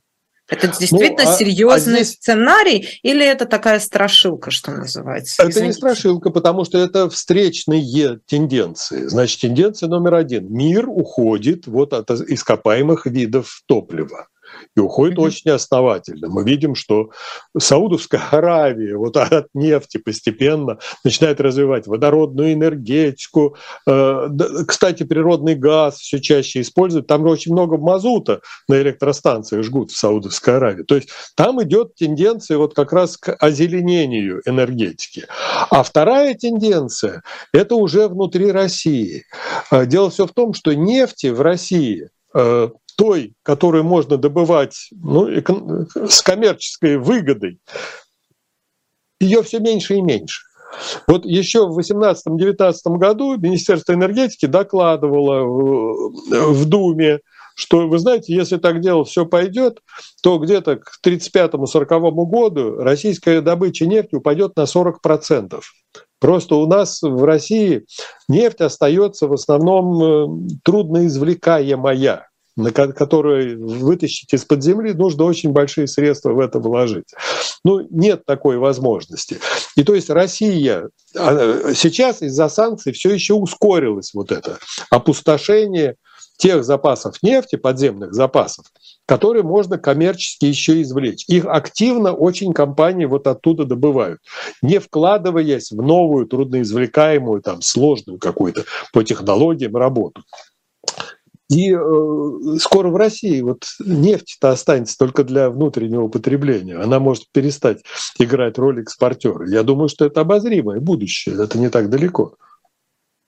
Это действительно ну, а, серьезный а здесь... сценарий или это такая страшилка, что называется? Это Извините. не страшилка, потому что это встречные тенденции. Значит, тенденция номер один. Мир уходит вот от ископаемых видов топлива и уходит очень основательно. Мы видим, что Саудовская [laughs] Аравия вот [laughs] от нефти постепенно начинает развивать водородную энергетику. Э, кстати, природный газ все чаще используют. Там очень много мазута на электростанциях жгут в Саудовской Аравии. То есть там идет тенденция вот как раз к озеленению энергетики. А вторая тенденция – это уже внутри России. Э, дело все в том, что нефти в России той, которую можно добывать ну, с коммерческой выгодой, ее все меньше и меньше. Вот еще в 2018-2019 году Министерство энергетики докладывало в Думе, что, вы знаете, если так дело все пойдет, то где-то к 1935-1940 году российская добыча нефти упадет на 40%. Просто у нас в России нефть остается в основном э, трудноизвлекаемая на который вытащить из-под земли, нужно очень большие средства в это вложить. Ну, нет такой возможности. И то есть Россия сейчас из-за санкций все еще ускорилось вот это опустошение тех запасов нефти, подземных запасов, которые можно коммерчески еще извлечь. Их активно очень компании вот оттуда добывают, не вкладываясь в новую трудноизвлекаемую, там, сложную какую-то по технологиям работу. И э, скоро в России вот нефть-то останется только для внутреннего потребления. Она может перестать играть роль экспортера. Я думаю, что это обозримое будущее, это не так далеко.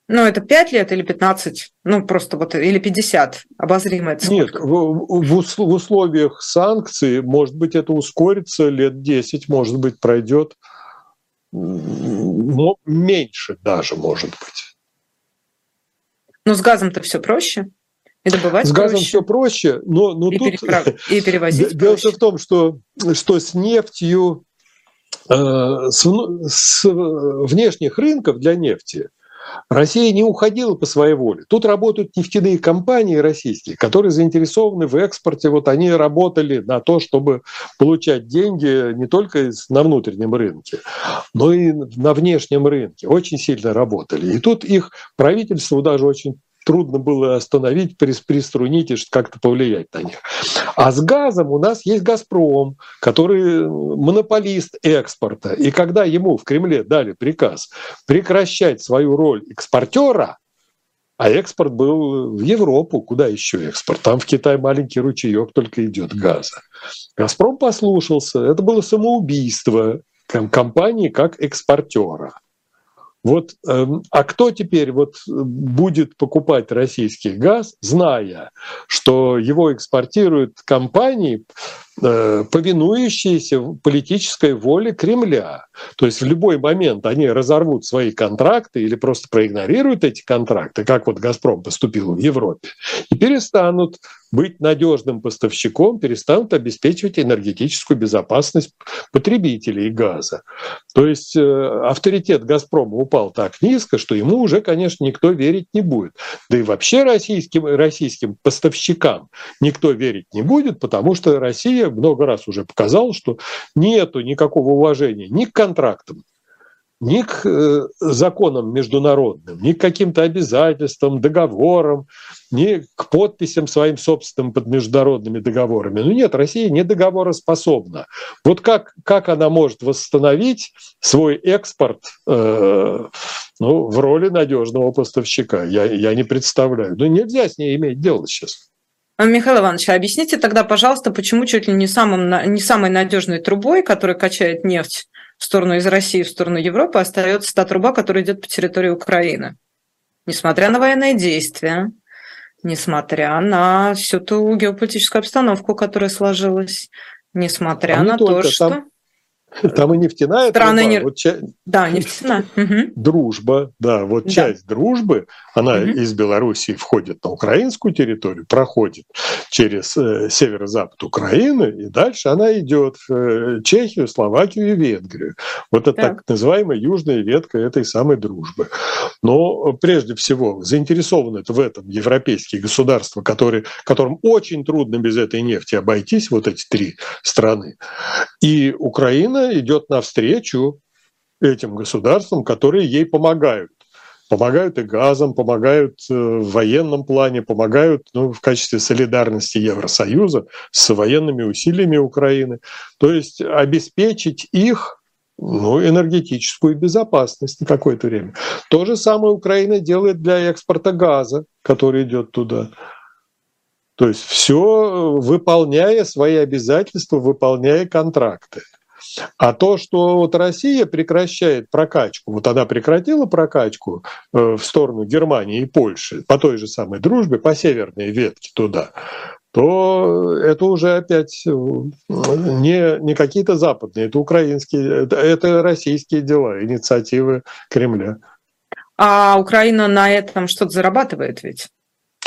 Ну, это 5 лет или 15, ну, просто вот, или 50, обозримое это Нет, в, в, в условиях санкций, может быть, это ускорится, лет 10, может быть, пройдет, но меньше даже, может быть. Но с газом-то все проще. И добывать С газом проще. все проще, но, но и тут переправ... и [laughs] перевозить дело проще. в том, что, что с нефтью, э, с, с внешних рынков для нефти Россия не уходила по своей воле. Тут работают нефтяные компании российские, которые заинтересованы в экспорте. Вот они работали на то, чтобы получать деньги не только на внутреннем рынке, но и на внешнем рынке. Очень сильно работали. И тут их правительство даже очень трудно было остановить, приструнить и как-то повлиять на них. А с газом у нас есть «Газпром», который монополист экспорта. И когда ему в Кремле дали приказ прекращать свою роль экспортера, а экспорт был в Европу. Куда еще экспорт? Там в Китай маленький ручеек только идет газа. «Газпром» послушался. Это было самоубийство компании как экспортера. Вот, эм, а кто теперь вот будет покупать российский газ, зная, что его экспортируют компании, Э, повинующиеся политической воле Кремля. То есть в любой момент они разорвут свои контракты или просто проигнорируют эти контракты, как вот «Газпром» поступил в Европе, и перестанут быть надежным поставщиком, перестанут обеспечивать энергетическую безопасность потребителей газа. То есть э, авторитет «Газпрома» упал так низко, что ему уже, конечно, никто верить не будет. Да и вообще российским, российским поставщикам никто верить не будет, потому что Россия много раз уже показал, что нету никакого уважения ни к контрактам, ни к э, законам международным, ни к каким-то обязательствам, договорам, ни к подписям своим собственным под международными договорами. Ну нет, Россия не договороспособна. Вот как, как она может восстановить свой экспорт э, ну, в роли надежного поставщика? Я, я не представляю. Ну нельзя с ней иметь дело сейчас. А, Михаил Иванович, а объясните тогда, пожалуйста, почему чуть ли не, самым, не самой надежной трубой, которая качает нефть в сторону из России в сторону Европы, остается та труба, которая идет по территории Украины? Несмотря на военные действия, несмотря на всю ту геополитическую обстановку, которая сложилась, несмотря а на то, что... Там там и нефтяная Страны труба. Не... Вот ча... Да, нефтяная. Дружба, да, вот да. часть дружбы, она угу. из Белоруссии входит на украинскую территорию, проходит через э, северо-запад Украины, и дальше она идет в э, Чехию, Словакию и Венгрию. Вот это да. так называемая южная ветка этой самой дружбы. Но прежде всего заинтересованы в этом европейские государства, которые, которым очень трудно без этой нефти обойтись, вот эти три страны. И Украина идет навстречу этим государствам, которые ей помогают. Помогают и газом, помогают э, в военном плане, помогают ну, в качестве солидарности Евросоюза с военными усилиями Украины. То есть обеспечить их ну, энергетическую безопасность на какое-то время. То же самое Украина делает для экспорта газа, который идет туда. То есть все выполняя свои обязательства, выполняя контракты. А то, что вот Россия прекращает прокачку, вот она прекратила прокачку э, в сторону Германии и Польши по той же самой дружбе, по северной ветке туда, то это уже опять э, не, не какие-то западные, это украинские, это, это российские дела, инициативы Кремля. А Украина на этом что-то зарабатывает ведь?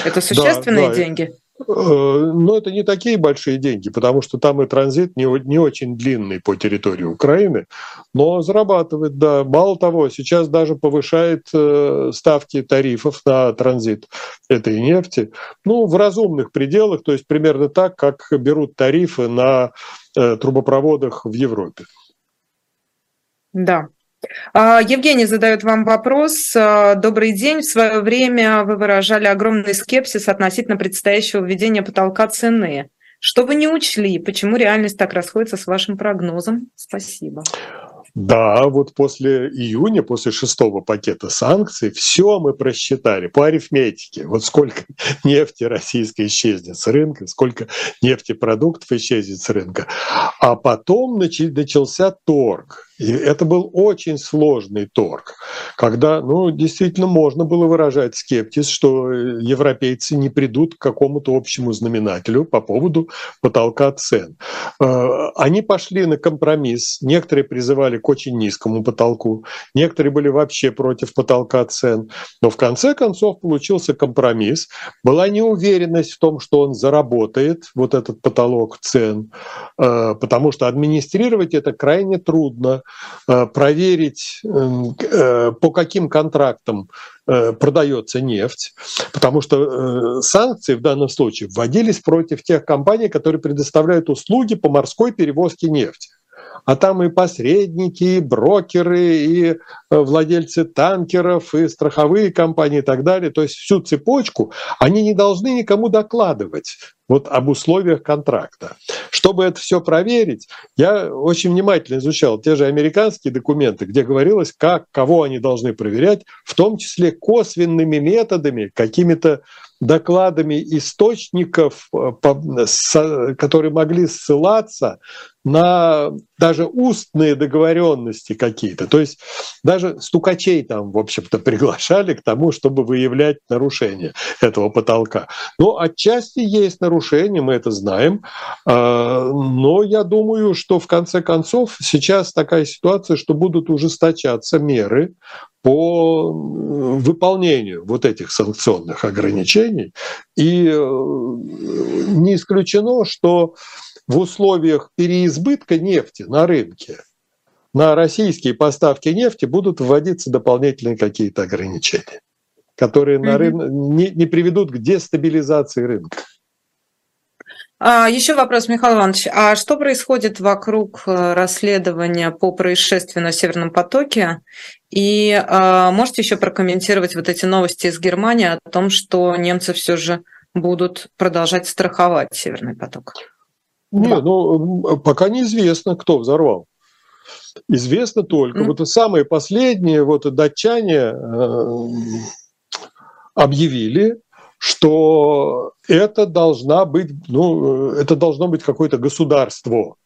Это существенные да, да. деньги? Э, но это не такие большие деньги, потому что там и транзит не, не очень длинный по территории Украины, но зарабатывает, да. Мало того, сейчас даже повышает э, ставки тарифов на транзит этой нефти, ну, в разумных пределах, то есть примерно так, как берут тарифы на э, трубопроводах в Европе. Да, Евгений задает вам вопрос. А, Добрый день. В свое время вы выражали огромный скепсис относительно предстоящего введения потолка цены. Что вы не учли? Почему реальность так расходится с вашим прогнозом? Спасибо. Да, вот после июня, после шестого пакета санкций, все мы просчитали по арифметике. Вот сколько [laughs] нефти российской исчезнет с рынка, сколько нефтепродуктов исчезнет с рынка. А потом начался торг и это был очень сложный торг, когда ну, действительно можно было выражать скептиз, что европейцы не придут к какому-то общему знаменателю по поводу потолка цен. Э, они пошли на компромисс, некоторые призывали к очень низкому потолку, некоторые были вообще против потолка цен, но в конце концов получился компромисс, была неуверенность в том, что он заработает, вот этот потолок цен, э, потому что администрировать это крайне трудно, Э, проверить, эм, э, по каким контрактам э, продается нефть, потому что санкции в данном случае вводились против тех компаний, которые предоставляют услуги по морской перевозке нефти а там и посредники, и брокеры, и владельцы танкеров, и страховые компании и так далее. То есть всю цепочку они не должны никому докладывать вот об условиях контракта. Чтобы это все проверить, я очень внимательно изучал те же американские документы, где говорилось, как, кого они должны проверять, в том числе косвенными методами, какими-то докладами источников, э, которые могли ссылаться на даже устные договоренности какие-то. То есть даже стукачей там, в общем-то, [laughs] приглашали к тому, чтобы выявлять нарушения этого потолка. Но отчасти есть нарушения, мы это знаем. А, но я думаю, что в конце концов сейчас такая ситуация, что будут ужесточаться меры по выполнению вот этих санкционных ограничений. И э, не исключено, что в условиях переизбытка нефти на рынке на российские поставки нефти будут вводиться дополнительные какие-то ограничения, которые на рын... не, не приведут к дестабилизации рынка. А, еще вопрос, Михаил Иванович. А что происходит вокруг э, расследования по происшествию на Северном потоке? И а, можете еще прокомментировать вот эти новости из Германии о том, что немцы все же будут продолжать страховать Северный поток? Не, ну пока неизвестно, кто взорвал. Известно только, mm. вот самые последние, вот датчане э, объявили, что это должна быть, ну, это должно быть какое-то государство,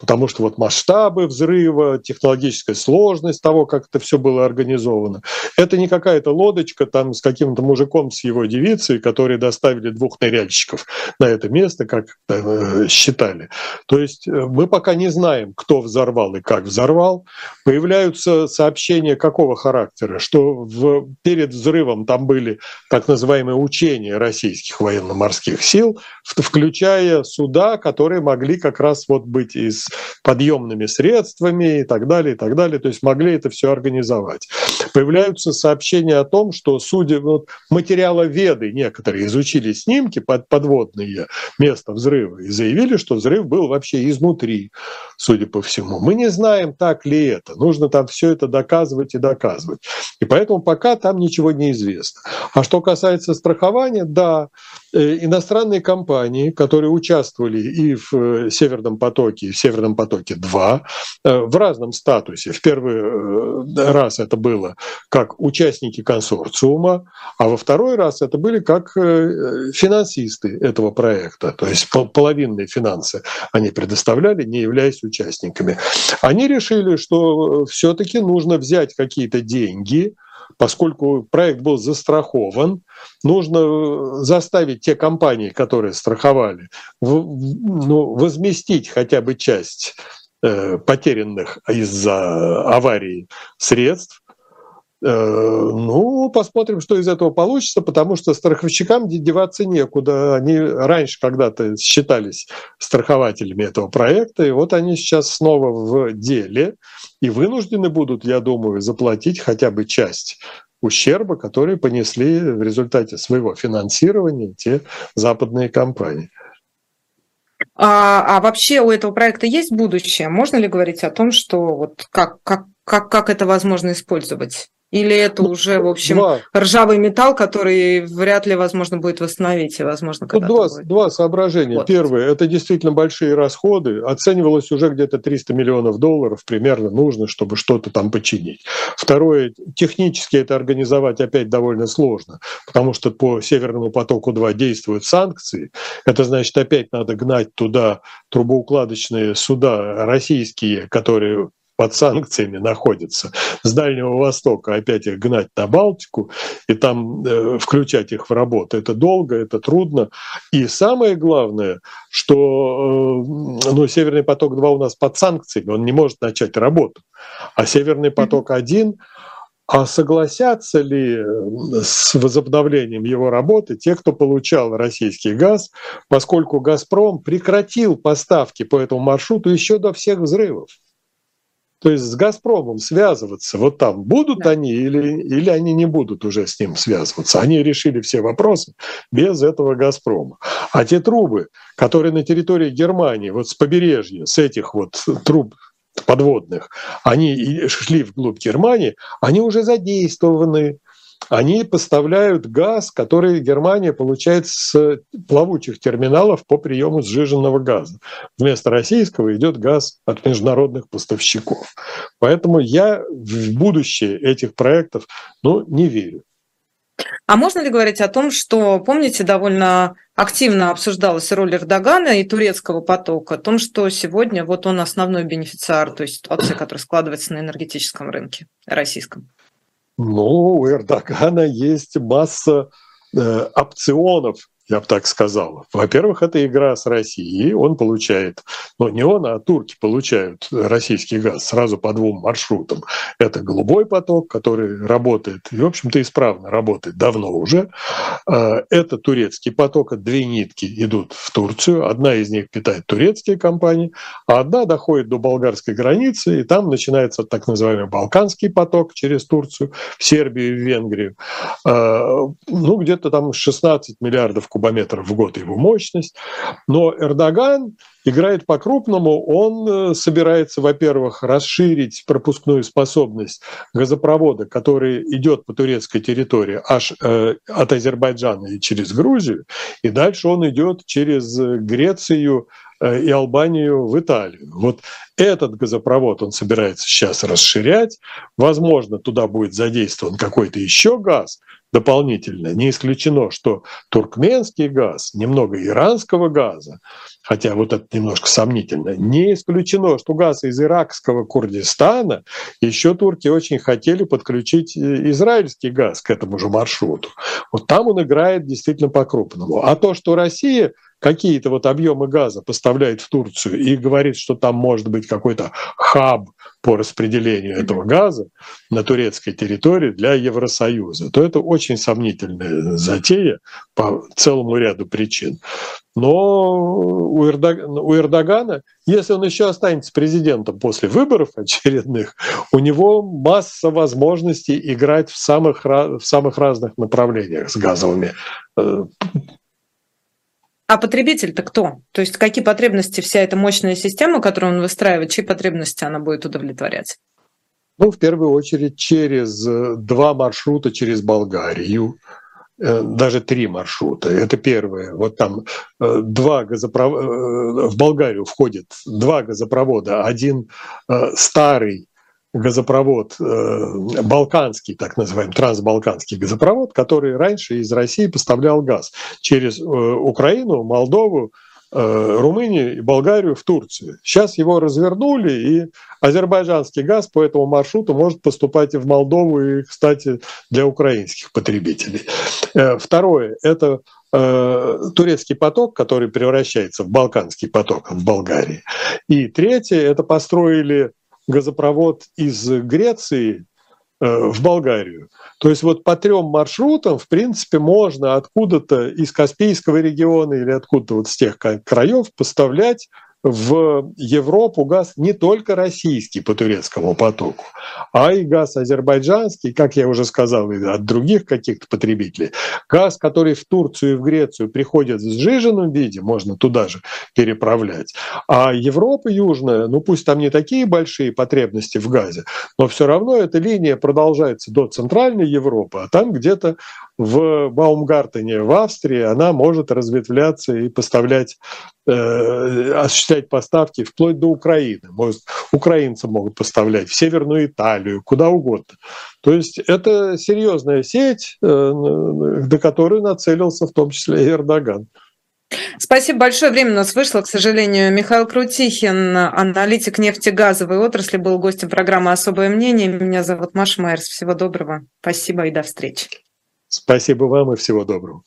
потому что вот масштабы взрыва, технологическая сложность того, как это все было организовано, это не какая-то лодочка там с каким-то мужиком с его девицей, которые доставили двух ныряльщиков на это место, как э, считали. То есть э, мы пока не знаем, кто взорвал и как взорвал. Появляются сообщения какого характера, что в, перед взрывом там были так называемые учения российских военно-морских сил, включая суда, которые могли как раз вот быть из подъемными средствами и так далее, и так далее. То есть могли это все организовать. Появляются сообщения о том, что судя вот, материаловеды некоторые изучили снимки под, подводные места взрыва и заявили, что взрыв был вообще изнутри, судя по всему. Мы не знаем, так ли это. Нужно там все это доказывать и доказывать. И поэтому пока там ничего не известно. А что касается страхования, да, э, иностранные компании, которые участвовали и в э, Северном потоке, и в Северном потоке 2, э, в разном статусе. В первый раз это было было как участники консорциума, а во второй раз это были как э, финансисты этого проекта, то есть половинные финансы они предоставляли, не являясь участниками. Они решили, что все-таки нужно взять какие-то деньги, поскольку проект был застрахован, нужно заставить те компании, которые страховали, ну, возместить хотя бы часть э, потерянных из-за аварии средств, Э, ну, посмотрим, что из этого получится, потому что страховщикам деваться некуда. Они раньше когда-то считались страхователями этого проекта, и вот они сейчас снова в деле и вынуждены будут, я думаю, заплатить хотя бы часть ущерба, который понесли в результате своего финансирования те западные компании. А, а вообще у этого проекта есть будущее? Можно ли говорить о том, что вот как, как, как, как это возможно использовать? Или это ну, уже, в общем, два. ржавый металл, который вряд ли возможно будет восстановить, и, возможно, когда два, будет. два соображения. Вот. Первое, это действительно большие расходы. Оценивалось уже где-то 300 миллионов долларов примерно нужно, чтобы что-то там починить. Второе, технически это организовать опять довольно сложно, потому что по Северному потоку-2 действуют санкции. Это значит, опять надо гнать туда трубоукладочные суда российские, которые под санкциями находятся с Дальнего Востока, опять их гнать на Балтику и там э, включать их в работу. Это долго, это трудно. И самое главное, что э, ну, Северный поток-2 у нас под санкциями, он не может начать работу. А Северный поток-1 а согласятся ли э, с возобновлением его работы те, кто получал российский газ, поскольку «Газпром» прекратил поставки по этому маршруту еще до всех взрывов? То есть с «Газпромом» связываться вот там будут да. они или, или они не будут уже с ним связываться. Они решили все вопросы без этого «Газпрома». А те трубы, которые на территории Германии, вот с побережья, с этих вот труб подводных, они шли вглубь Германии, они уже задействованы они поставляют газ, который Германия получает с плавучих терминалов по приему сжиженного газа. Вместо российского идет газ от международных поставщиков. Поэтому я в будущее этих проектов ну, не верю. А можно ли говорить о том, что, помните, довольно активно обсуждалась роль Эрдогана и турецкого потока, о том, что сегодня вот он основной бенефициар той ситуации, которая складывается на энергетическом рынке российском? Ну, у Эрдогана есть масса э, опционов я бы так сказал. Во-первых, это игра с Россией. Он получает, ну не он, а турки получают российский газ сразу по двум маршрутам. Это голубой поток, который работает, и, в общем-то, исправно работает давно уже. А, это турецкий поток, две нитки идут в Турцию. Одна из них питает турецкие компании, а одна доходит до болгарской границы, и там начинается так называемый Балканский поток через Турцию в Сербию и в Венгрию. А, ну, где-то там 16 миллиардов кубов кубометров в год его мощность. Но Эрдоган играет по-крупному. Он э, собирается, во-первых, расширить пропускную способность газопровода, который идет по турецкой территории аж э, от Азербайджана и через Грузию, и дальше он идет через Грецию э, и Албанию в Италию. Вот этот газопровод он собирается сейчас расширять. Возможно, туда будет задействован какой-то еще газ, дополнительно. Не исключено, что туркменский газ, немного иранского газа, хотя вот это немножко сомнительно, не исключено, что газ из иракского Курдистана еще турки очень хотели подключить э, израильский газ к этому же маршруту. Вот там он играет действительно по-крупному. А то, что Россия какие-то вот объемы газа поставляет в Турцию и говорит, что там может быть какой-то хаб по распределению этого газа на турецкой территории для Евросоюза, то это очень сомнительная затея по целому ряду причин. Но у Эрдогана, у Эрдогана, если он еще останется президентом после выборов очередных, у него масса возможностей играть в самых, в самых разных направлениях с газовыми э, а потребитель-то кто? То есть какие потребности вся эта мощная система, которую он выстраивает, чьи потребности она будет удовлетворять? Ну, в первую очередь, через э, два маршрута через Болгарию, э, даже три маршрута. Это первое. Вот там э, два газопровода, в Болгарию входит два газопровода. Один старый, газопровод, э, балканский, так называемый, трансбалканский газопровод, который раньше из России поставлял газ через э, Украину, Молдову, э, Румынию и Болгарию в Турцию. Сейчас его развернули, и азербайджанский газ по этому маршруту может поступать и в Молдову, и, кстати, для украинских потребителей. Второе – это турецкий поток, который превращается в балканский поток в Болгарии. И третье – это построили газопровод из Греции э, в Болгарию. То есть вот по трем маршрутам, в принципе, можно откуда-то из Каспийского региона или откуда-то вот с тех краев поставлять в Европу газ не только российский по турецкому потоку, а и газ азербайджанский, как я уже сказал, и от других каких-то потребителей. Газ, который в Турцию и в Грецию приходит в сжиженном виде, можно туда же переправлять. А Европа южная, ну пусть там не такие большие потребности в газе, но все равно эта линия продолжается до Центральной Европы, а там где-то в Баумгартене в Австрии она может разветвляться и поставлять, э, осуществлять поставки вплоть до Украины. Может, украинцы могут поставлять в Северную Италию, куда угодно. То есть это серьезная сеть, э, до которой нацелился в том числе и Эрдоган. Спасибо большое. Время у нас вышло, к сожалению. Михаил Крутихин, аналитик нефтегазовой отрасли, был гостем программы «Особое мнение». Меня зовут Маша Майерс. Всего доброго. Спасибо и до встречи. Спасибо вам и всего доброго.